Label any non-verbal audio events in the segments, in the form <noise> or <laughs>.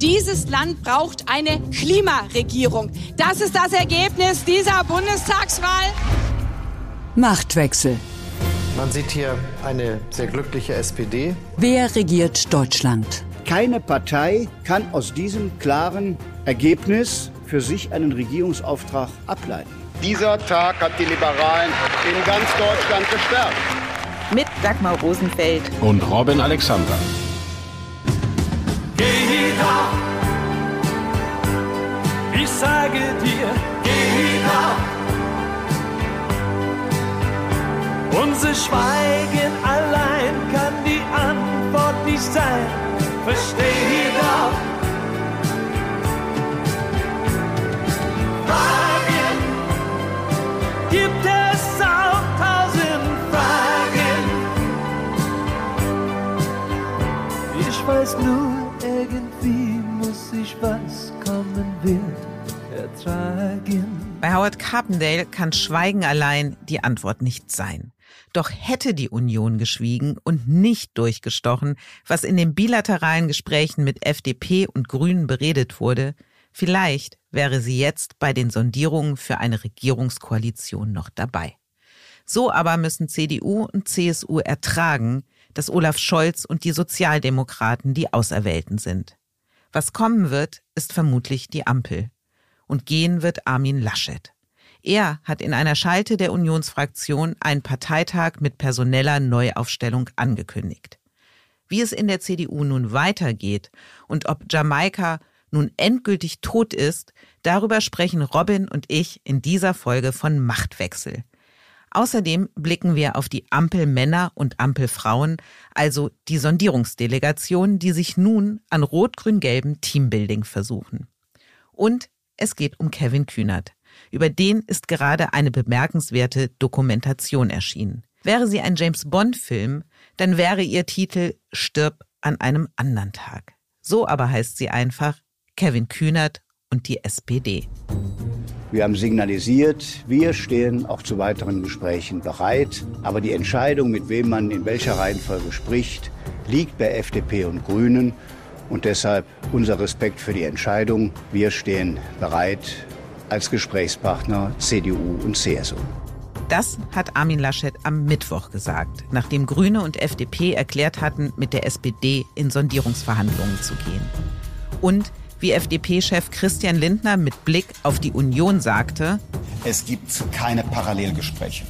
Dieses Land braucht eine Klimaregierung. Das ist das Ergebnis dieser Bundestagswahl. Machtwechsel. Man sieht hier eine sehr glückliche SPD. Wer regiert Deutschland? Keine Partei kann aus diesem klaren Ergebnis für sich einen Regierungsauftrag ableiten. Dieser Tag hat die Liberalen in ganz Deutschland gestärkt. Mit Dagmar Rosenfeld und Robin Alexander. Geh nach. Ich sage dir, geh nach. Unser Schweigen allein kann die Antwort nicht sein. Versteh ich was kommen wird ertragen. Bei Howard Carpendale kann Schweigen allein die Antwort nicht sein. Doch hätte die Union geschwiegen und nicht durchgestochen, was in den bilateralen Gesprächen mit FDP und Grünen beredet wurde, vielleicht wäre sie jetzt bei den Sondierungen für eine Regierungskoalition noch dabei. So aber müssen CDU und CSU ertragen, dass Olaf Scholz und die Sozialdemokraten die Auserwählten sind. Was kommen wird, ist vermutlich die Ampel. Und gehen wird Armin Laschet. Er hat in einer Schalte der Unionsfraktion einen Parteitag mit personeller Neuaufstellung angekündigt. Wie es in der CDU nun weitergeht und ob Jamaika nun endgültig tot ist, darüber sprechen Robin und ich in dieser Folge von Machtwechsel. Außerdem blicken wir auf die Ampelmänner und Ampelfrauen, also die Sondierungsdelegationen, die sich nun an rot-grün-gelben Teambuilding versuchen. Und es geht um Kevin Kühnert. Über den ist gerade eine bemerkenswerte Dokumentation erschienen. Wäre sie ein James Bond-Film, dann wäre ihr Titel Stirb an einem anderen Tag. So aber heißt sie einfach Kevin Kühnert und die SPD. Wir haben signalisiert, wir stehen auch zu weiteren Gesprächen bereit. Aber die Entscheidung, mit wem man in welcher Reihenfolge spricht, liegt bei FDP und Grünen. Und deshalb unser Respekt für die Entscheidung. Wir stehen bereit als Gesprächspartner CDU und CSU. Das hat Armin Laschet am Mittwoch gesagt, nachdem Grüne und FDP erklärt hatten, mit der SPD in Sondierungsverhandlungen zu gehen. Und wie FDP-Chef Christian Lindner mit Blick auf die Union sagte, es gibt keine Parallelgespräche.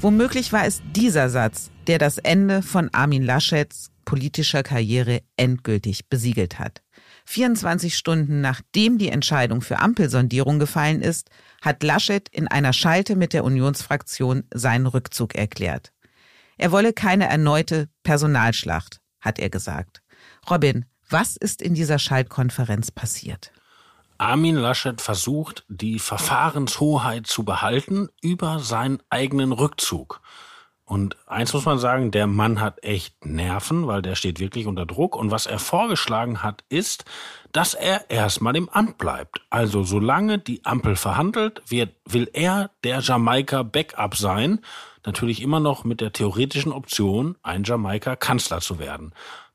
Womöglich war es dieser Satz, der das Ende von Armin Laschets politischer Karriere endgültig besiegelt hat. 24 Stunden nachdem die Entscheidung für Ampelsondierung gefallen ist, hat Laschet in einer Schalte mit der Unionsfraktion seinen Rückzug erklärt. Er wolle keine erneute Personalschlacht, hat er gesagt. Robin, was ist in dieser Schaltkonferenz passiert? Armin Laschet versucht, die Verfahrenshoheit zu behalten über seinen eigenen Rückzug. Und eins muss man sagen, der Mann hat echt Nerven, weil der steht wirklich unter Druck. Und was er vorgeschlagen hat, ist, dass er erstmal im Amt bleibt. Also solange die Ampel verhandelt, wird, will er der Jamaika-Backup sein. Natürlich immer noch mit der theoretischen Option, ein Jamaika-Kanzler zu werden.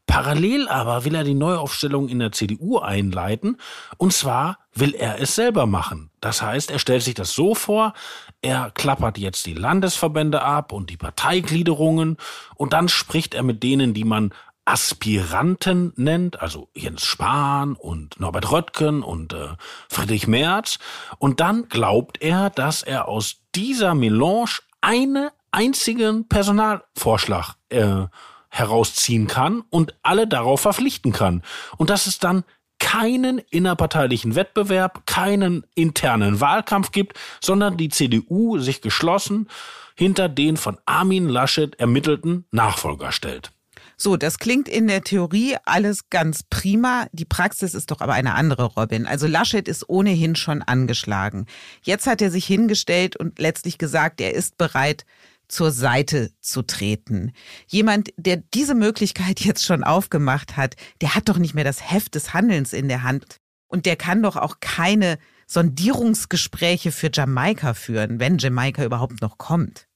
Parallel aber will er die Neuaufstellung in der CDU einleiten. Und zwar will er es selber machen. Das heißt, er stellt sich das so vor, er klappert jetzt die Landesverbände ab und die Parteigliederungen und dann spricht er mit denen, die man Aspiranten nennt, also Jens Spahn und Norbert Röttgen und äh, Friedrich Merz. Und dann glaubt er, dass er aus dieser Melange einen einzigen Personalvorschlag äh, herausziehen kann und alle darauf verpflichten kann. Und dass es dann keinen innerparteilichen Wettbewerb, keinen internen Wahlkampf gibt, sondern die CDU sich geschlossen hinter den von Armin Laschet ermittelten Nachfolger stellt. So, das klingt in der Theorie alles ganz prima. Die Praxis ist doch aber eine andere, Robin. Also Laschet ist ohnehin schon angeschlagen. Jetzt hat er sich hingestellt und letztlich gesagt, er ist bereit, zur Seite zu treten. Jemand, der diese Möglichkeit jetzt schon aufgemacht hat, der hat doch nicht mehr das Heft des Handelns in der Hand. Und der kann doch auch keine Sondierungsgespräche für Jamaika führen, wenn Jamaika überhaupt noch kommt.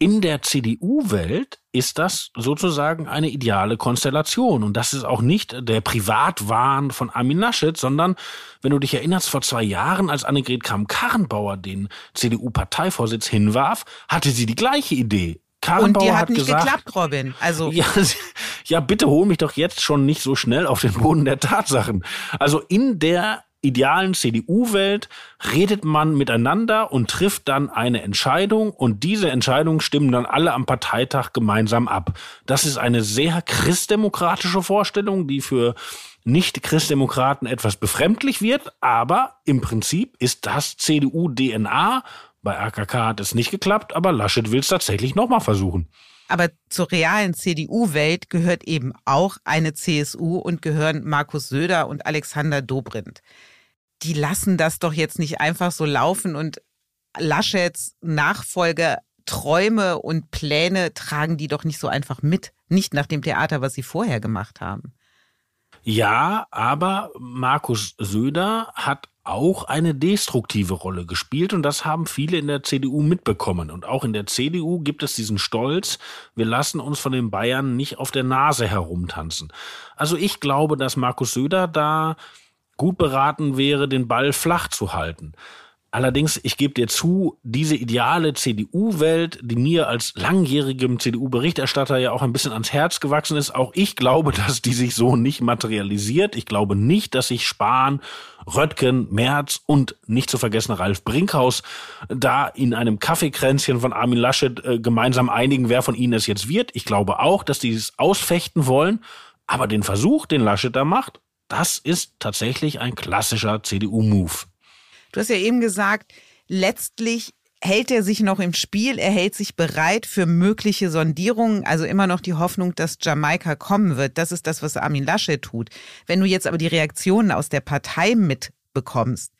In der CDU-Welt ist das sozusagen eine ideale Konstellation. Und das ist auch nicht der Privatwahn von Armin Laschet, sondern, wenn du dich erinnerst, vor zwei Jahren, als Annegret Kramp-Karrenbauer den CDU-Parteivorsitz hinwarf, hatte sie die gleiche Idee. Und die hat, hat nicht gesagt, geklappt, Robin. Also <laughs> ja, ja, bitte hol mich doch jetzt schon nicht so schnell auf den Boden der Tatsachen. Also in der idealen CDU-Welt redet man miteinander und trifft dann eine Entscheidung und diese Entscheidung stimmen dann alle am Parteitag gemeinsam ab. Das ist eine sehr christdemokratische Vorstellung, die für nicht-Christdemokraten etwas befremdlich wird, aber im Prinzip ist das CDU-DNA bei AKK hat es nicht geklappt, aber Laschet will es tatsächlich nochmal versuchen. Aber zur realen CDU-Welt gehört eben auch eine CSU und gehören Markus Söder und Alexander Dobrindt. Die lassen das doch jetzt nicht einfach so laufen und Laschets Nachfolge Träume und Pläne tragen die doch nicht so einfach mit. Nicht nach dem Theater, was sie vorher gemacht haben. Ja, aber Markus Söder hat auch eine destruktive Rolle gespielt und das haben viele in der CDU mitbekommen. Und auch in der CDU gibt es diesen Stolz, wir lassen uns von den Bayern nicht auf der Nase herumtanzen. Also ich glaube, dass Markus Söder da gut beraten wäre, den Ball flach zu halten. Allerdings, ich gebe dir zu, diese ideale CDU-Welt, die mir als langjährigem CDU-Berichterstatter ja auch ein bisschen ans Herz gewachsen ist, auch ich glaube, <laughs> dass die sich so nicht materialisiert. Ich glaube nicht, dass sich Spahn, Röttgen, Merz und nicht zu vergessen Ralf Brinkhaus da in einem Kaffeekränzchen von Armin Laschet äh, gemeinsam einigen, wer von ihnen es jetzt wird. Ich glaube auch, dass die es ausfechten wollen. Aber den Versuch, den Laschet da macht, das ist tatsächlich ein klassischer CDU-Move. Du hast ja eben gesagt, letztlich hält er sich noch im Spiel, er hält sich bereit für mögliche Sondierungen, also immer noch die Hoffnung, dass Jamaika kommen wird. Das ist das, was Armin Laschet tut. Wenn du jetzt aber die Reaktionen aus der Partei mitbekommst,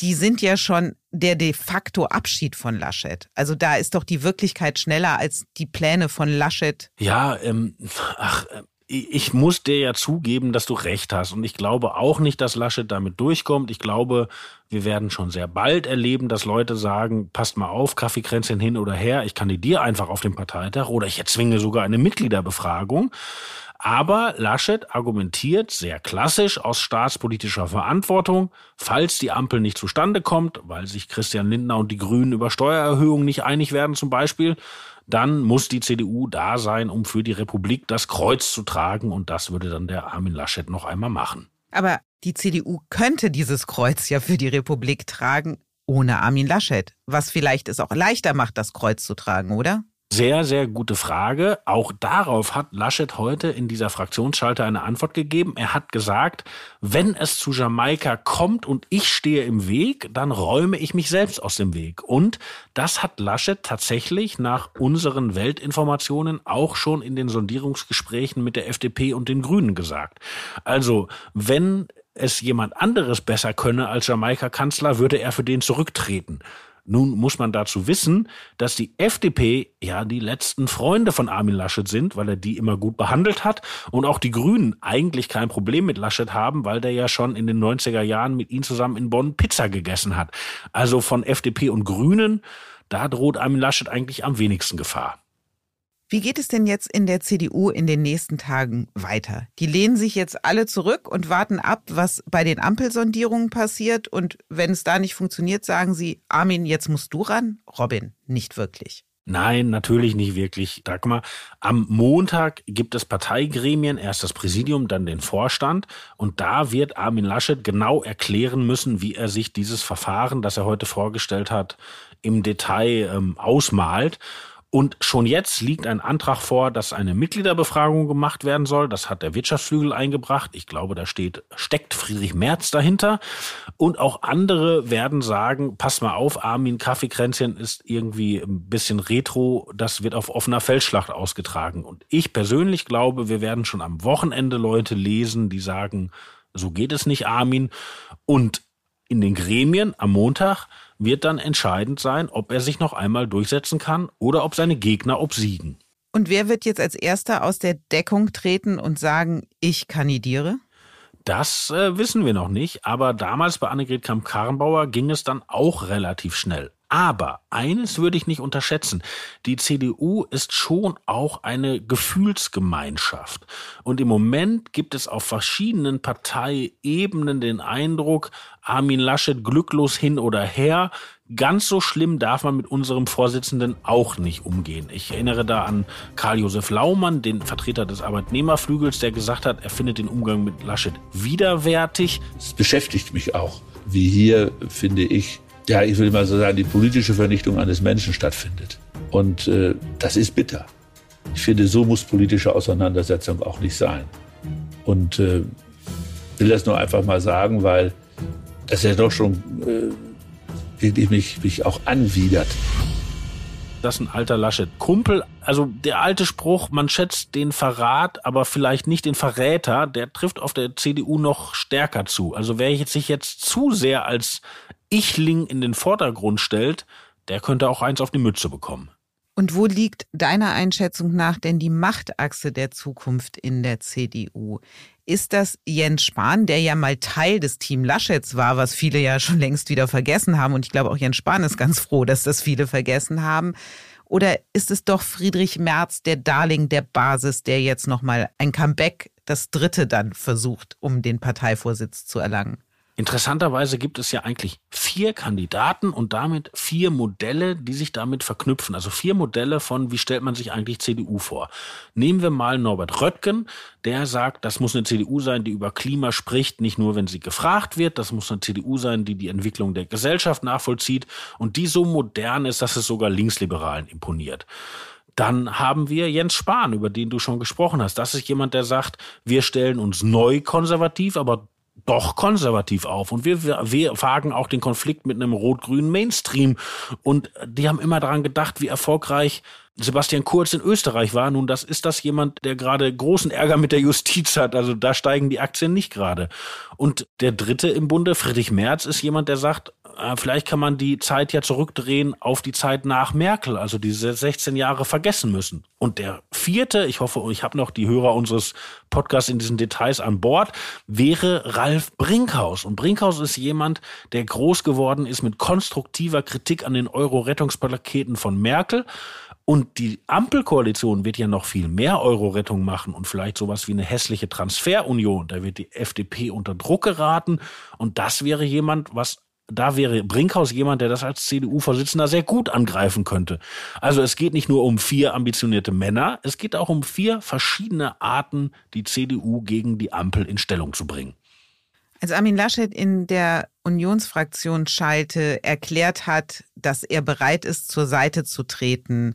die sind ja schon der de facto Abschied von Laschet. Also da ist doch die Wirklichkeit schneller als die Pläne von Laschet. Ja, ähm, ach, ich muss dir ja zugeben, dass du recht hast. Und ich glaube auch nicht, dass Laschet damit durchkommt. Ich glaube, wir werden schon sehr bald erleben, dass Leute sagen, passt mal auf, Kaffeekränzchen hin oder her, ich kandidiere einfach auf den Parteitag oder ich erzwinge sogar eine Mitgliederbefragung. Aber Laschet argumentiert sehr klassisch aus staatspolitischer Verantwortung, falls die Ampel nicht zustande kommt, weil sich Christian Lindner und die Grünen über Steuererhöhungen nicht einig werden zum Beispiel, dann muss die CDU da sein, um für die Republik das Kreuz zu tragen. Und das würde dann der Armin Laschet noch einmal machen. Aber die CDU könnte dieses Kreuz ja für die Republik tragen ohne Armin Laschet, was vielleicht es auch leichter macht, das Kreuz zu tragen, oder? Sehr, sehr gute Frage. Auch darauf hat Laschet heute in dieser Fraktionsschalte eine Antwort gegeben. Er hat gesagt, wenn es zu Jamaika kommt und ich stehe im Weg, dann räume ich mich selbst aus dem Weg. Und das hat Laschet tatsächlich nach unseren Weltinformationen auch schon in den Sondierungsgesprächen mit der FDP und den Grünen gesagt. Also, wenn es jemand anderes besser könne als Jamaika-Kanzler, würde er für den zurücktreten. Nun muss man dazu wissen, dass die FDP ja die letzten Freunde von Armin Laschet sind, weil er die immer gut behandelt hat und auch die Grünen eigentlich kein Problem mit Laschet haben, weil der ja schon in den 90er Jahren mit ihnen zusammen in Bonn Pizza gegessen hat. Also von FDP und Grünen, da droht Armin Laschet eigentlich am wenigsten Gefahr. Wie geht es denn jetzt in der CDU in den nächsten Tagen weiter? Die lehnen sich jetzt alle zurück und warten ab, was bei den Ampelsondierungen passiert. Und wenn es da nicht funktioniert, sagen sie, Armin, jetzt musst du ran. Robin, nicht wirklich. Nein, natürlich nicht wirklich, Dagmar. Am Montag gibt es Parteigremien, erst das Präsidium, dann den Vorstand. Und da wird Armin Laschet genau erklären müssen, wie er sich dieses Verfahren, das er heute vorgestellt hat, im Detail ähm, ausmalt. Und schon jetzt liegt ein Antrag vor, dass eine Mitgliederbefragung gemacht werden soll. Das hat der Wirtschaftsflügel eingebracht. Ich glaube, da steht, steckt Friedrich Merz dahinter. Und auch andere werden sagen, pass mal auf, Armin Kaffeekränzchen ist irgendwie ein bisschen retro. Das wird auf offener Feldschlacht ausgetragen. Und ich persönlich glaube, wir werden schon am Wochenende Leute lesen, die sagen, so geht es nicht, Armin. Und in den Gremien am Montag wird dann entscheidend sein, ob er sich noch einmal durchsetzen kann oder ob seine Gegner obsiegen. Und wer wird jetzt als erster aus der Deckung treten und sagen, ich kandidiere? Das äh, wissen wir noch nicht, aber damals bei Annegret Kramp-Karrenbauer ging es dann auch relativ schnell. Aber eines würde ich nicht unterschätzen. Die CDU ist schon auch eine Gefühlsgemeinschaft. Und im Moment gibt es auf verschiedenen Parteiebenen den Eindruck, Armin Laschet glücklos hin oder her. Ganz so schlimm darf man mit unserem Vorsitzenden auch nicht umgehen. Ich erinnere da an Karl-Josef Laumann, den Vertreter des Arbeitnehmerflügels, der gesagt hat, er findet den Umgang mit Laschet widerwärtig. Es beschäftigt mich auch, wie hier, finde ich, ja, ich will mal so sagen, die politische Vernichtung eines Menschen stattfindet. Und äh, das ist bitter. Ich finde, so muss politische Auseinandersetzung auch nicht sein. Und äh, will das nur einfach mal sagen, weil das ja doch schon äh, wirklich mich, mich auch anwidert. Das ist ein alter Laschet-Kumpel. Also der alte Spruch, man schätzt den Verrat, aber vielleicht nicht den Verräter, der trifft auf der CDU noch stärker zu. Also wer sich jetzt zu sehr als Ichling in den Vordergrund stellt, der könnte auch eins auf die Mütze bekommen. Und wo liegt deiner Einschätzung nach denn die Machtachse der Zukunft in der CDU? Ist das Jens Spahn, der ja mal Teil des Team Laschets war, was viele ja schon längst wieder vergessen haben? Und ich glaube, auch Jens Spahn ist ganz froh, dass das viele vergessen haben. Oder ist es doch Friedrich Merz, der Darling der Basis, der jetzt nochmal ein Comeback, das dritte dann versucht, um den Parteivorsitz zu erlangen? Interessanterweise gibt es ja eigentlich vier Kandidaten und damit vier Modelle, die sich damit verknüpfen. Also vier Modelle von, wie stellt man sich eigentlich CDU vor. Nehmen wir mal Norbert Röttgen, der sagt, das muss eine CDU sein, die über Klima spricht, nicht nur, wenn sie gefragt wird. Das muss eine CDU sein, die die Entwicklung der Gesellschaft nachvollzieht und die so modern ist, dass es sogar Linksliberalen imponiert. Dann haben wir Jens Spahn, über den du schon gesprochen hast. Das ist jemand, der sagt, wir stellen uns neu konservativ, aber doch konservativ auf. Und wir, wir wagen auch den Konflikt mit einem rot-grünen Mainstream. Und die haben immer daran gedacht, wie erfolgreich Sebastian Kurz in Österreich war. Nun, das ist das jemand, der gerade großen Ärger mit der Justiz hat. Also da steigen die Aktien nicht gerade. Und der dritte im Bunde, Friedrich Merz, ist jemand, der sagt, äh, vielleicht kann man die Zeit ja zurückdrehen auf die Zeit nach Merkel, also diese 16 Jahre vergessen müssen. Und der vierte, ich hoffe, ich habe noch die Hörer unseres Podcasts in diesen Details an Bord, wäre Ralf Brinkhaus. Und Brinkhaus ist jemand, der groß geworden ist mit konstruktiver Kritik an den Euro-Rettungspaketen von Merkel. Und die Ampelkoalition wird ja noch viel mehr Euro-Rettung machen und vielleicht sowas wie eine hässliche Transferunion. Da wird die FDP unter Druck geraten. Und das wäre jemand, was da wäre Brinkhaus jemand, der das als CDU-Vorsitzender sehr gut angreifen könnte. Also es geht nicht nur um vier ambitionierte Männer, es geht auch um vier verschiedene Arten, die CDU gegen die Ampel in Stellung zu bringen. Als Armin Laschet in der Unionsfraktion Schalte erklärt hat, dass er bereit ist, zur Seite zu treten,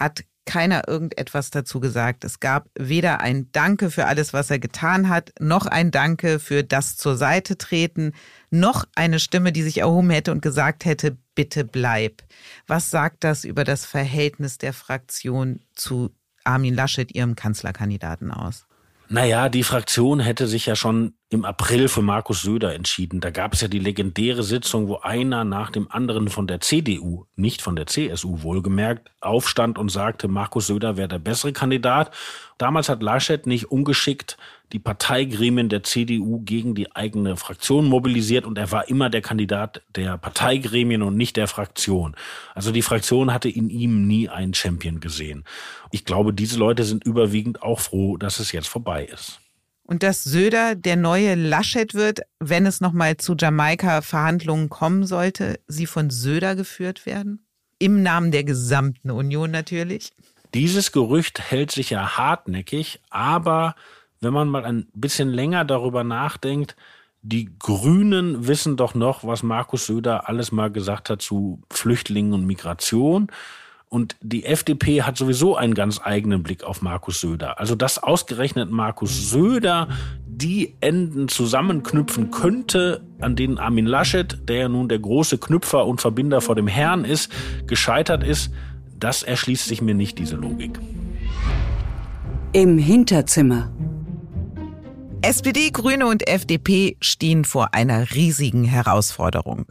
hat keiner irgendetwas dazu gesagt. Es gab weder ein Danke für alles, was er getan hat, noch ein Danke für das zur Seite treten, noch eine Stimme, die sich erhoben hätte und gesagt hätte, bitte bleib. Was sagt das über das Verhältnis der Fraktion zu Armin Laschet, ihrem Kanzlerkandidaten aus? Naja, die Fraktion hätte sich ja schon im April für Markus Söder entschieden. Da gab es ja die legendäre Sitzung, wo einer nach dem anderen von der CDU, nicht von der CSU wohlgemerkt, aufstand und sagte, Markus Söder wäre der bessere Kandidat. Damals hat Laschet nicht ungeschickt die Parteigremien der CDU gegen die eigene Fraktion mobilisiert und er war immer der Kandidat der Parteigremien und nicht der Fraktion. Also die Fraktion hatte in ihm nie einen Champion gesehen. Ich glaube, diese Leute sind überwiegend auch froh, dass es jetzt vorbei ist. Und dass Söder der neue Laschet wird, wenn es nochmal zu Jamaika-Verhandlungen kommen sollte, sie von Söder geführt werden? Im Namen der gesamten Union natürlich. Dieses Gerücht hält sich ja hartnäckig, aber wenn man mal ein bisschen länger darüber nachdenkt, die Grünen wissen doch noch, was Markus Söder alles mal gesagt hat zu Flüchtlingen und Migration. Und die FDP hat sowieso einen ganz eigenen Blick auf Markus Söder. Also dass ausgerechnet Markus Söder die Enden zusammenknüpfen könnte, an denen Armin Laschet, der ja nun der große Knüpfer und Verbinder vor dem Herrn ist, gescheitert ist, das erschließt sich mir nicht, diese Logik. Im Hinterzimmer. SPD, Grüne und FDP stehen vor einer riesigen Herausforderung.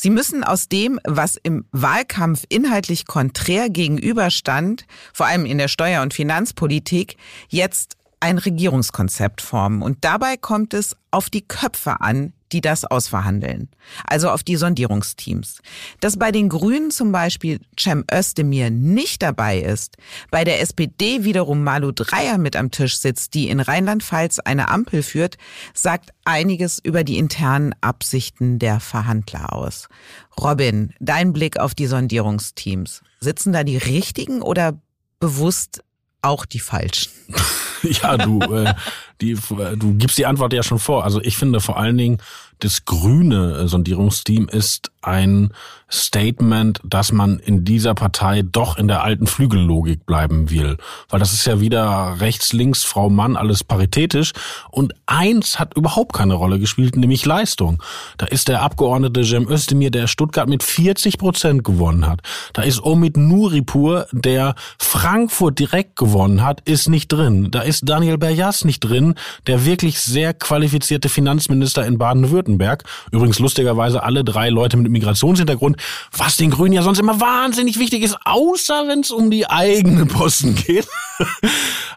Sie müssen aus dem, was im Wahlkampf inhaltlich konträr gegenüberstand, vor allem in der Steuer- und Finanzpolitik, jetzt ein Regierungskonzept formen. Und dabei kommt es auf die Köpfe an, die das ausverhandeln. Also auf die Sondierungsteams. Dass bei den Grünen zum Beispiel Cem Özdemir nicht dabei ist, bei der SPD wiederum Malu Dreyer mit am Tisch sitzt, die in Rheinland-Pfalz eine Ampel führt, sagt einiges über die internen Absichten der Verhandler aus. Robin, dein Blick auf die Sondierungsteams. Sitzen da die richtigen oder bewusst auch die falschen? <laughs> ja, du, äh, die, du gibst die Antwort ja schon vor. Also ich finde vor allen Dingen, das grüne Sondierungsteam ist ein Statement, dass man in dieser Partei doch in der alten Flügellogik bleiben will. Weil das ist ja wieder rechts, links, Frau, Mann, alles paritätisch. Und eins hat überhaupt keine Rolle gespielt, nämlich Leistung. Da ist der Abgeordnete Cem Özdemir, der Stuttgart mit 40 Prozent gewonnen hat. Da ist Omid Nuripur, der Frankfurt direkt gewonnen hat, ist nicht drin. Da ist Daniel Berjas nicht drin, der wirklich sehr qualifizierte Finanzminister in Baden-Württemberg. Übrigens lustigerweise alle drei Leute mit Migrationshintergrund, was den Grünen ja sonst immer wahnsinnig wichtig ist, außer wenn es um die eigenen Posten geht. <laughs>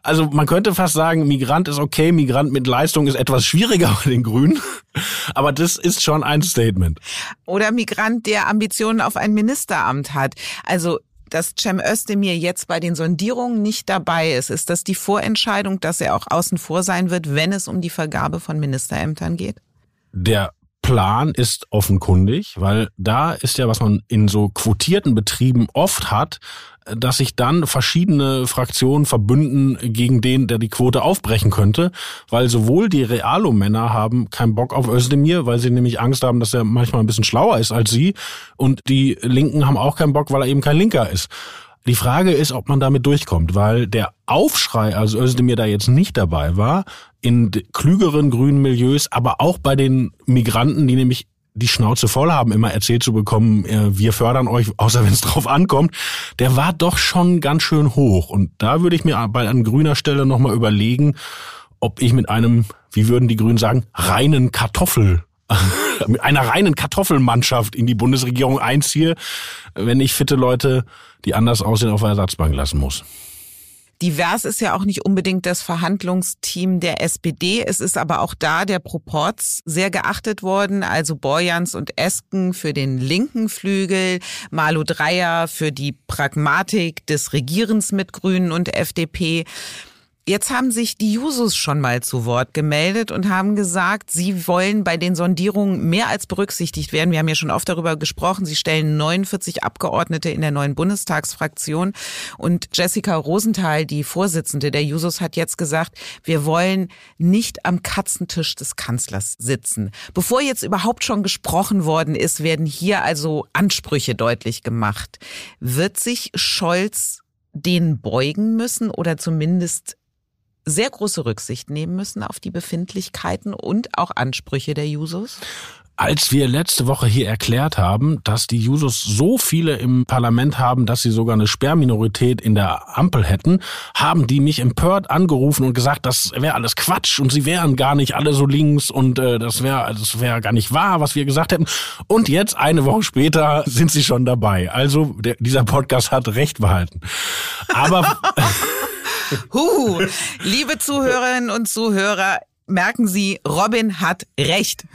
Also man könnte fast sagen, Migrant ist okay, Migrant mit Leistung ist etwas schwieriger bei den Grünen. <laughs> Aber das ist schon ein Statement. Oder Migrant, der Ambitionen auf ein Ministeramt hat. Also dass Cem Özdemir jetzt bei den Sondierungen nicht dabei ist, ist das die Vorentscheidung, dass er auch außen vor sein wird, wenn es um die Vergabe von Ministerämtern geht? Der Plan ist offenkundig, weil da ist ja, was man in so quotierten Betrieben oft hat, dass sich dann verschiedene Fraktionen verbünden gegen den, der die Quote aufbrechen könnte, weil sowohl die Realo-Männer haben keinen Bock auf Özdemir, weil sie nämlich Angst haben, dass er manchmal ein bisschen schlauer ist als sie, und die Linken haben auch keinen Bock, weil er eben kein Linker ist. Die Frage ist, ob man damit durchkommt, weil der Aufschrei, also Özdemir da jetzt nicht dabei war, in klügeren grünen Milieus, aber auch bei den Migranten, die nämlich die Schnauze voll haben, immer erzählt zu bekommen, äh, wir fördern euch, außer <laughs> wenn es drauf ankommt, der war doch schon ganz schön hoch. Und da würde ich mir bei an grüner Stelle nochmal überlegen, ob ich mit einem, wie würden die Grünen sagen, reinen Kartoffel, <laughs> mit einer reinen Kartoffelmannschaft in die Bundesregierung einziehe, wenn ich fitte Leute, die anders aussehen, auf der Ersatzbank lassen muss. Divers ist ja auch nicht unbedingt das Verhandlungsteam der SPD. Es ist aber auch da der Proporz sehr geachtet worden. Also Borjans und Esken für den linken Flügel, Malu Dreyer für die Pragmatik des Regierens mit Grünen und FDP. Jetzt haben sich die Jusos schon mal zu Wort gemeldet und haben gesagt, sie wollen bei den Sondierungen mehr als berücksichtigt werden. Wir haben ja schon oft darüber gesprochen. Sie stellen 49 Abgeordnete in der neuen Bundestagsfraktion. Und Jessica Rosenthal, die Vorsitzende der Jusos, hat jetzt gesagt, wir wollen nicht am Katzentisch des Kanzlers sitzen. Bevor jetzt überhaupt schon gesprochen worden ist, werden hier also Ansprüche deutlich gemacht. Wird sich Scholz den beugen müssen oder zumindest sehr große Rücksicht nehmen müssen auf die Befindlichkeiten und auch Ansprüche der Jusos? Als wir letzte Woche hier erklärt haben, dass die Jusos so viele im Parlament haben, dass sie sogar eine Sperrminorität in der Ampel hätten, haben die mich empört angerufen und gesagt, das wäre alles Quatsch und sie wären gar nicht alle so links und äh, das wäre das wäre gar nicht wahr, was wir gesagt hätten. Und jetzt eine Woche später sind sie schon dabei. Also der, dieser Podcast hat recht behalten. Aber <laughs> Huhu. Liebe Zuhörerinnen und Zuhörer, merken Sie, Robin hat recht.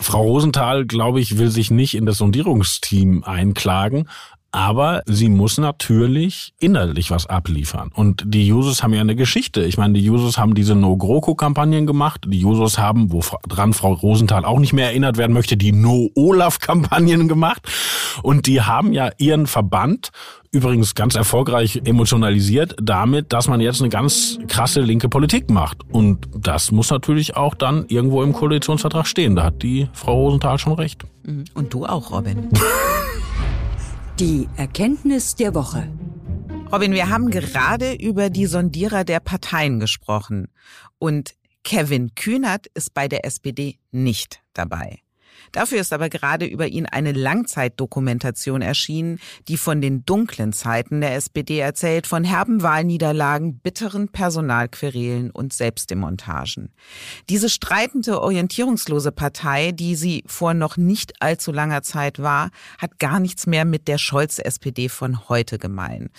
Frau Rosenthal, glaube ich, will sich nicht in das Sondierungsteam einklagen, aber sie muss natürlich innerlich was abliefern. Und die Jusos haben ja eine Geschichte. Ich meine, die Jusos haben diese No-GroKo-Kampagnen gemacht. Die Jusos haben, woran Frau Rosenthal auch nicht mehr erinnert werden möchte, die No-Olaf-Kampagnen <laughs> gemacht. Und die haben ja ihren Verband übrigens ganz erfolgreich emotionalisiert damit, dass man jetzt eine ganz krasse linke Politik macht. Und das muss natürlich auch dann irgendwo im Koalitionsvertrag stehen. Da hat die Frau Rosenthal schon recht. Mhm. Und du auch, Robin. <laughs> Die Erkenntnis der Woche. Robin, wir haben gerade über die Sondierer der Parteien gesprochen. Und Kevin Kühnert ist bei der SPD nicht dabei. Dafür ist aber gerade über ihn eine Langzeitdokumentation erschienen, die von den dunklen Zeiten der SPD erzählt, von herben Wahlniederlagen, bitteren Personalquerelen und Selbstdemontagen. Diese streitende, orientierungslose Partei, die sie vor noch nicht allzu langer Zeit war, hat gar nichts mehr mit der Scholz-SPD von heute gemein.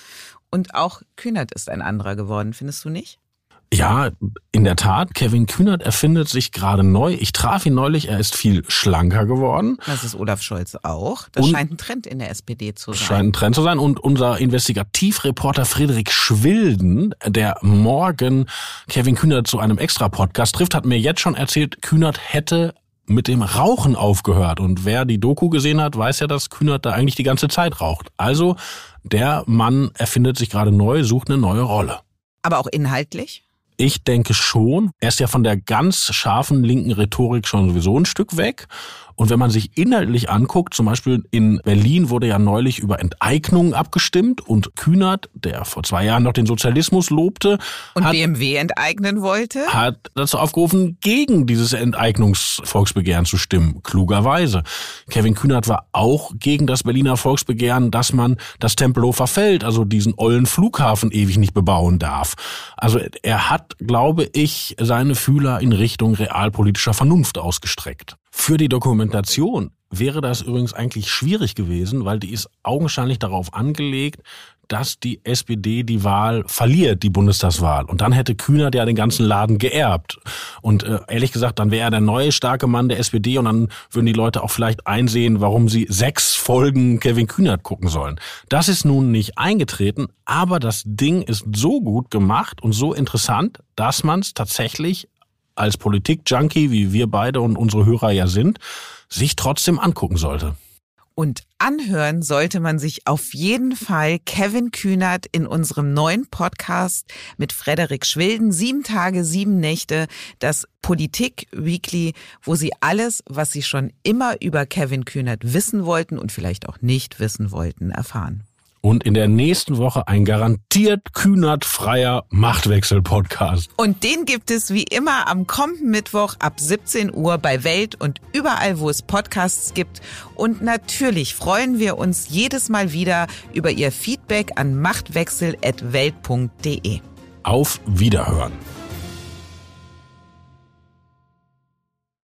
Und auch Kühnert ist ein anderer geworden, findest du nicht? Ja, in der Tat. Kevin Kühnert erfindet sich gerade neu. Ich traf ihn neulich. Er ist viel schlanker geworden. Das ist Olaf Scholz auch. Das Und- scheint ein Trend in der SPD zu sein. Scheint ein Trend zu sein. Und unser Investigativreporter Friedrich Schwilden, der morgen Kevin Kühnert zu einem Extra-Podcast trifft, hat mir jetzt schon erzählt, Kühnert hätte mit dem Rauchen aufgehört. Und wer die Doku gesehen hat, weiß ja, dass Kühnert da eigentlich die ganze Zeit raucht. Also der Mann erfindet sich gerade neu, sucht eine neue Rolle. Aber auch inhaltlich? Ich denke schon. Er ist ja von der ganz scharfen linken Rhetorik schon sowieso ein Stück weg. Und wenn man sich inhaltlich anguckt, zum Beispiel in Berlin wurde ja neulich über Enteignungen abgestimmt und Kühnert, der vor zwei Jahren noch den Sozialismus lobte, Und hat, BMW enteignen wollte? hat dazu aufgerufen, gegen dieses Enteignungsvolksbegehren zu stimmen. Klugerweise. Kevin Kühnert war auch gegen das Berliner Volksbegehren, dass man das Tempelhofer Feld, also diesen ollen Flughafen, ewig nicht bebauen darf. Also er hat, glaube ich, seine Fühler in Richtung realpolitischer Vernunft ausgestreckt. Für die Dokumentation wäre das übrigens eigentlich schwierig gewesen, weil die ist augenscheinlich darauf angelegt, dass die SPD die Wahl verliert, die Bundestagswahl. Und dann hätte Kühnert ja den ganzen Laden geerbt. Und äh, ehrlich gesagt, dann wäre er der neue starke Mann der SPD und dann würden die Leute auch vielleicht einsehen, warum sie sechs Folgen Kevin Kühnert gucken sollen. Das ist nun nicht eingetreten, aber das Ding ist so gut gemacht und so interessant, dass man es tatsächlich als Politik-Junkie, wie wir beide und unsere Hörer ja sind, sich trotzdem angucken sollte. Und anhören sollte man sich auf jeden Fall Kevin Kühnert in unserem neuen Podcast mit Frederik Schwilden. Sieben Tage, sieben Nächte, das Politik Weekly, wo Sie alles, was Sie schon immer über Kevin Kühnert wissen wollten und vielleicht auch nicht wissen wollten, erfahren. Und in der nächsten Woche ein garantiert Kühnert-freier Machtwechsel-Podcast. Und den gibt es wie immer am kommenden Mittwoch ab 17 Uhr bei Welt und überall, wo es Podcasts gibt. Und natürlich freuen wir uns jedes Mal wieder über Ihr Feedback an machtwechsel.welt.de. Auf Wiederhören.